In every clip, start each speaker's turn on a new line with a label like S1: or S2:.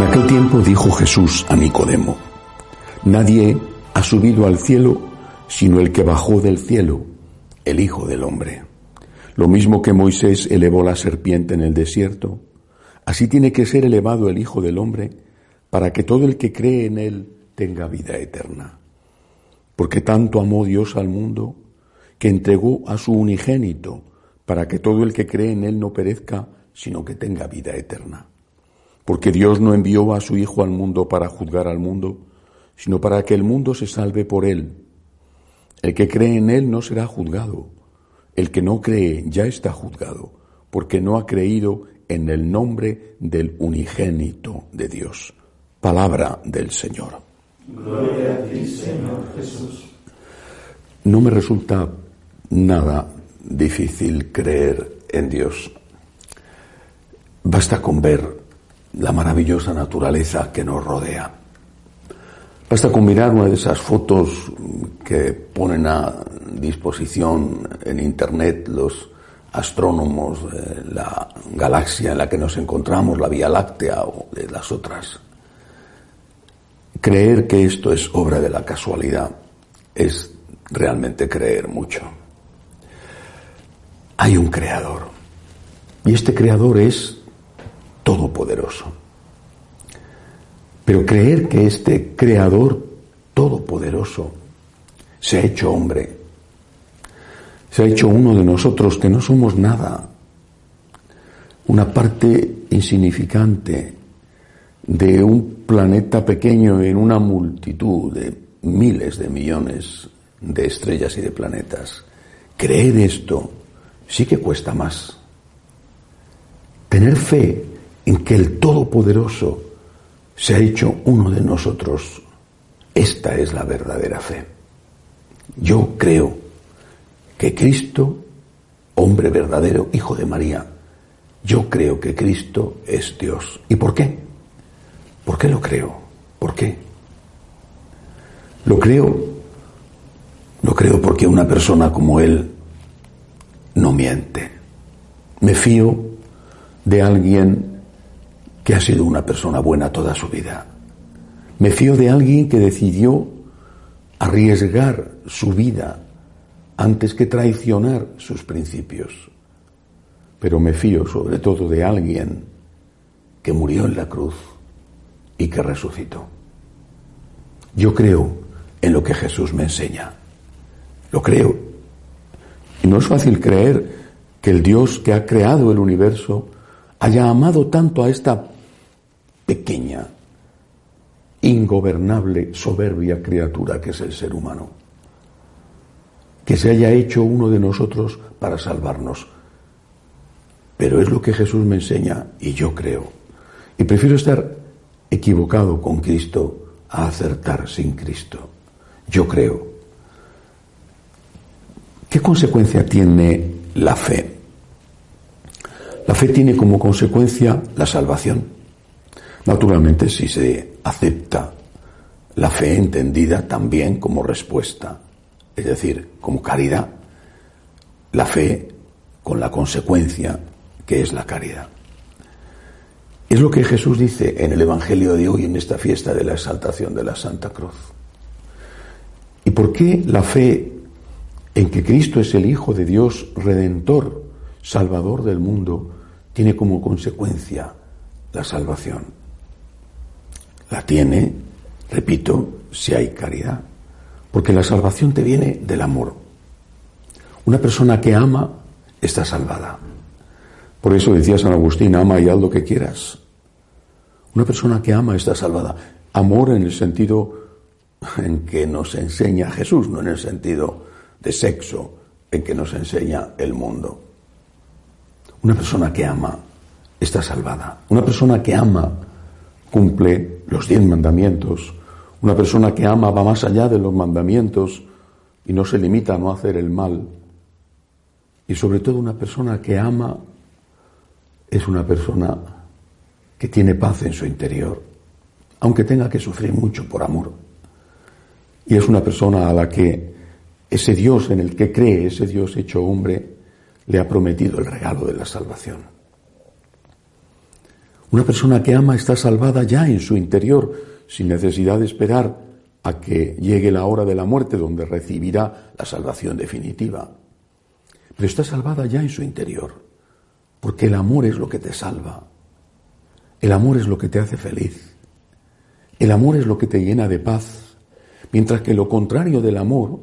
S1: En aquel tiempo dijo Jesús a Nicodemo, Nadie ha subido al cielo sino el que bajó del cielo, el Hijo del Hombre. Lo mismo que Moisés elevó la serpiente en el desierto, así tiene que ser elevado el Hijo del Hombre para que todo el que cree en él tenga vida eterna. Porque tanto amó Dios al mundo que entregó a su unigénito para que todo el que cree en él no perezca, sino que tenga vida eterna. Porque Dios no envió a su Hijo al mundo para juzgar al mundo, sino para que el mundo se salve por él. El que cree en él no será juzgado. El que no cree ya está juzgado, porque no ha creído en el nombre del unigénito de Dios. Palabra del Señor.
S2: Gloria a ti, Señor Jesús.
S1: No me resulta nada difícil creer en Dios. Basta con ver la maravillosa naturaleza que nos rodea. Basta con mirar una de esas fotos que ponen a disposición en Internet los astrónomos de la galaxia en la que nos encontramos, la Vía Láctea o las otras. Creer que esto es obra de la casualidad es realmente creer mucho. Hay un creador y este creador es todopoderoso. Pero creer que este creador todopoderoso se ha hecho hombre, se ha hecho uno de nosotros que no somos nada, una parte insignificante de un planeta pequeño en una multitud de miles de millones de estrellas y de planetas. Creer esto sí que cuesta más. Tener fe en que el Todopoderoso se ha hecho uno de nosotros, esta es la verdadera fe. Yo creo que Cristo, hombre verdadero, hijo de María, yo creo que Cristo es Dios. ¿Y por qué? ¿Por qué lo creo? ¿Por qué? Lo creo, lo creo porque una persona como Él no miente. Me fío de alguien que ha sido una persona buena toda su vida. Me fío de alguien que decidió arriesgar su vida antes que traicionar sus principios. Pero me fío sobre todo de alguien que murió en la cruz y que resucitó. Yo creo en lo que Jesús me enseña. Lo creo. Y no es fácil creer que el Dios que ha creado el universo haya amado tanto a esta pequeña, ingobernable, soberbia criatura que es el ser humano. Que se haya hecho uno de nosotros para salvarnos. Pero es lo que Jesús me enseña y yo creo. Y prefiero estar equivocado con Cristo a acertar sin Cristo. Yo creo. ¿Qué consecuencia tiene la fe? La fe tiene como consecuencia la salvación. Naturalmente, si se acepta la fe entendida también como respuesta, es decir, como caridad, la fe con la consecuencia que es la caridad. Es lo que Jesús dice en el Evangelio de hoy, en esta fiesta de la exaltación de la Santa Cruz. ¿Y por qué la fe en que Cristo es el Hijo de Dios, Redentor, Salvador del mundo, tiene como consecuencia la salvación? La tiene, repito, si hay caridad. Porque la salvación te viene del amor. Una persona que ama está salvada. Por eso decía San Agustín, ama y haz lo que quieras. Una persona que ama está salvada. Amor en el sentido en que nos enseña Jesús, no en el sentido de sexo en que nos enseña el mundo. Una persona que ama está salvada. Una persona que ama cumple los diez mandamientos. Una persona que ama va más allá de los mandamientos y no se limita a no hacer el mal. Y sobre todo una persona que ama es una persona que tiene paz en su interior, aunque tenga que sufrir mucho por amor. Y es una persona a la que ese Dios en el que cree, ese Dios hecho hombre, le ha prometido el regalo de la salvación. Una persona que ama está salvada ya en su interior, sin necesidad de esperar a que llegue la hora de la muerte donde recibirá la salvación definitiva. Pero está salvada ya en su interior, porque el amor es lo que te salva. El amor es lo que te hace feliz. El amor es lo que te llena de paz, mientras que lo contrario del amor,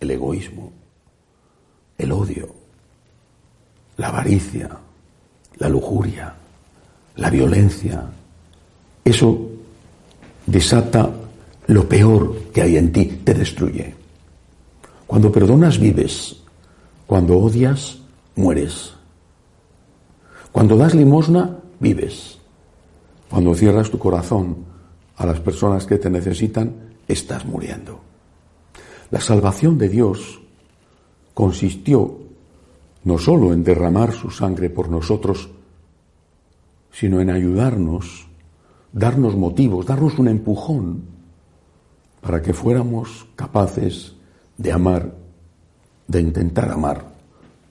S1: el egoísmo, el odio, la avaricia, la lujuria, la violencia, eso desata lo peor que hay en ti, te destruye. Cuando perdonas vives, cuando odias mueres. Cuando das limosna vives. Cuando cierras tu corazón a las personas que te necesitan, estás muriendo. La salvación de Dios consistió no solo en derramar su sangre por nosotros, sino en ayudarnos, darnos motivos, darnos un empujón para que fuéramos capaces de amar, de intentar amar,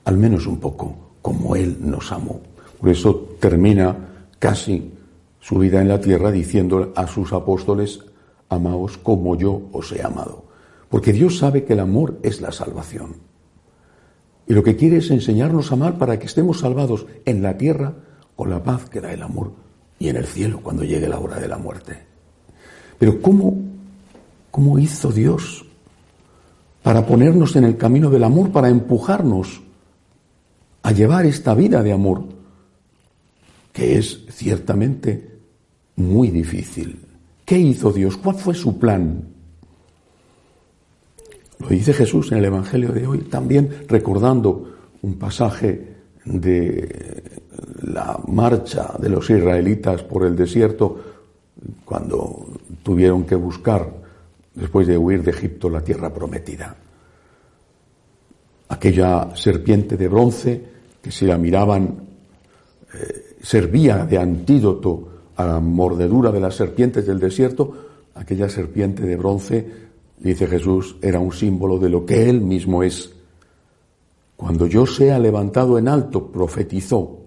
S1: al menos un poco, como Él nos amó. Por eso termina casi su vida en la tierra diciendo a sus apóstoles, amaos como yo os he amado. Porque Dios sabe que el amor es la salvación. Y lo que quiere es enseñarnos a amar para que estemos salvados en la tierra con la paz que da el amor y en el cielo cuando llegue la hora de la muerte. Pero ¿cómo, cómo hizo Dios para ponernos en el camino del amor, para empujarnos a llevar esta vida de amor, que es ciertamente muy difícil? ¿Qué hizo Dios? ¿Cuál fue su plan? Lo dice Jesús en el Evangelio de hoy, también recordando un pasaje de la marcha de los israelitas por el desierto cuando tuvieron que buscar, después de huir de Egipto, la tierra prometida. Aquella serpiente de bronce que si la miraban eh, servía de antídoto a la mordedura de las serpientes del desierto, aquella serpiente de bronce, dice Jesús, era un símbolo de lo que Él mismo es. Cuando yo sea levantado en alto, profetizó,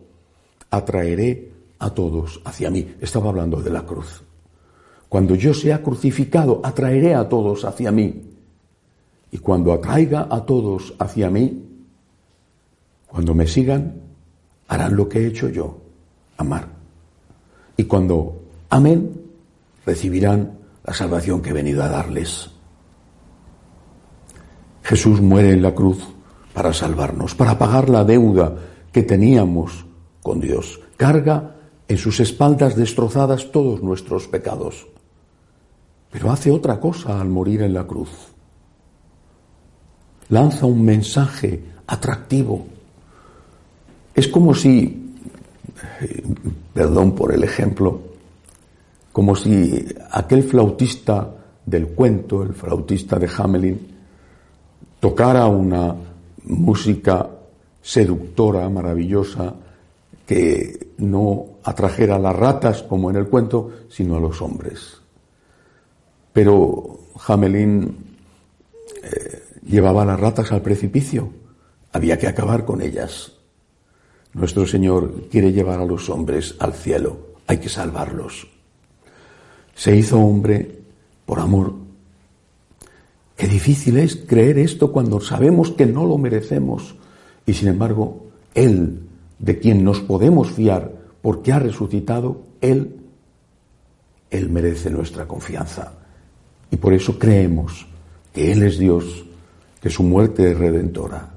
S1: atraeré a todos hacia mí. Estaba hablando de la cruz. Cuando yo sea crucificado, atraeré a todos hacia mí. Y cuando atraiga a todos hacia mí, cuando me sigan, harán lo que he hecho yo, amar. Y cuando amen, recibirán la salvación que he venido a darles. Jesús muere en la cruz para salvarnos, para pagar la deuda que teníamos con Dios. Carga en sus espaldas destrozadas todos nuestros pecados. Pero hace otra cosa al morir en la cruz. Lanza un mensaje atractivo. Es como si, perdón por el ejemplo, como si aquel flautista del cuento, el flautista de Hamelin, tocara una música seductora, maravillosa, que no atrajera a las ratas como en el cuento, sino a los hombres. Pero Hamelin eh, llevaba las ratas al precipicio, había que acabar con ellas. Nuestro Señor quiere llevar a los hombres al cielo, hay que salvarlos. Se hizo hombre por amor. Qué difícil es creer esto cuando sabemos que no lo merecemos y sin embargo Él de quien nos podemos fiar porque ha resucitado, Él, Él merece nuestra confianza. Y por eso creemos que Él es Dios, que su muerte es redentora.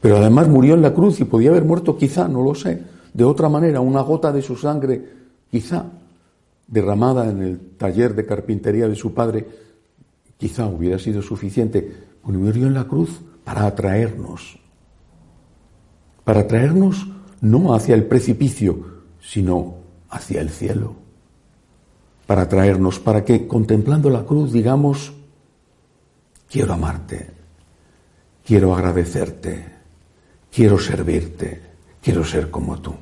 S1: Pero además murió en la cruz y podía haber muerto quizá, no lo sé, de otra manera, una gota de su sangre, quizá, derramada en el taller de carpintería de su padre, quizá hubiera sido suficiente. murió en la cruz para atraernos, para atraernos no hacia el precipicio, sino hacia el cielo, para traernos, para que contemplando la cruz digamos, quiero amarte, quiero agradecerte, quiero servirte, quiero ser como tú.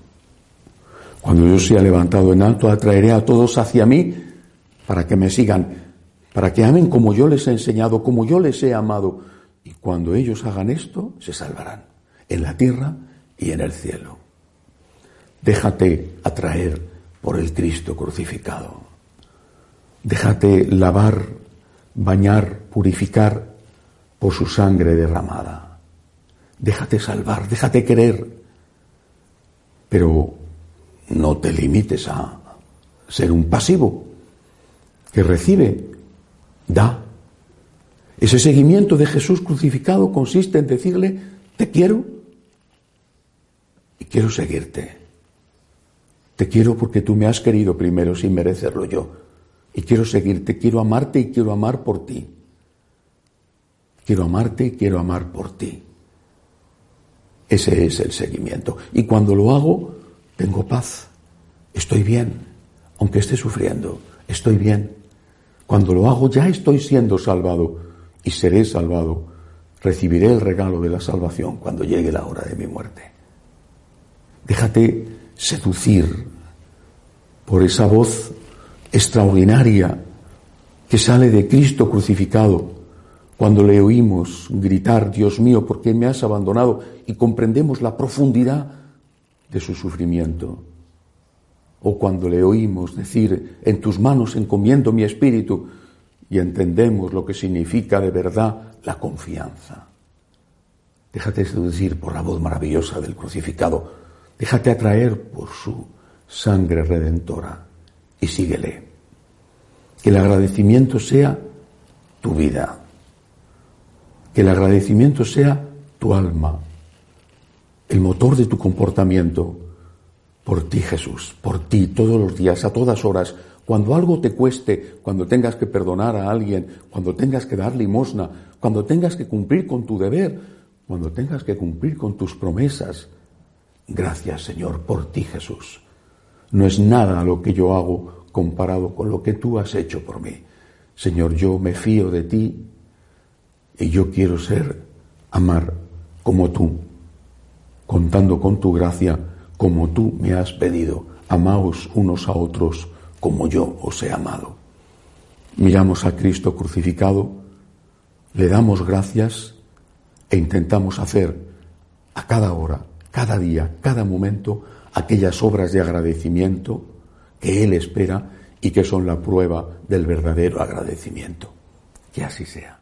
S1: Cuando yo sea levantado en alto, atraeré a todos hacia mí para que me sigan, para que amen como yo les he enseñado, como yo les he amado. Y cuando ellos hagan esto, se salvarán, en la tierra y en el cielo. Déjate atraer por el Cristo crucificado. Déjate lavar, bañar, purificar por su sangre derramada. Déjate salvar, déjate querer, pero no te limites a ser un pasivo que recibe, da. Ese seguimiento de Jesús crucificado consiste en decirle, te quiero y quiero seguirte. Te quiero porque tú me has querido primero sin merecerlo yo. Y quiero seguirte, quiero amarte y quiero amar por ti. Quiero amarte y quiero amar por ti. Ese es el seguimiento. Y cuando lo hago, tengo paz. Estoy bien. Aunque esté sufriendo, estoy bien. Cuando lo hago ya estoy siendo salvado y seré salvado. Recibiré el regalo de la salvación cuando llegue la hora de mi muerte. Déjate seducir por esa voz extraordinaria que sale de Cristo crucificado cuando le oímos gritar, Dios mío, ¿por qué me has abandonado? Y comprendemos la profundidad de su sufrimiento. O cuando le oímos decir, en tus manos encomiendo mi espíritu, y entendemos lo que significa de verdad la confianza. Déjate seducir por la voz maravillosa del crucificado, déjate atraer por su sangre redentora y síguele. Que el agradecimiento sea tu vida, que el agradecimiento sea tu alma, el motor de tu comportamiento por ti Jesús, por ti todos los días, a todas horas, cuando algo te cueste, cuando tengas que perdonar a alguien, cuando tengas que dar limosna, cuando tengas que cumplir con tu deber, cuando tengas que cumplir con tus promesas. Gracias Señor por ti Jesús. No es nada lo que yo hago comparado con lo que tú has hecho por mí. Señor, yo me fío de ti y yo quiero ser, amar como tú, contando con tu gracia, como tú me has pedido. Amaos unos a otros como yo os he amado. Miramos a Cristo crucificado, le damos gracias e intentamos hacer a cada hora, cada día, cada momento, aquellas obras de agradecimiento que Él espera y que son la prueba del verdadero agradecimiento. Que así sea.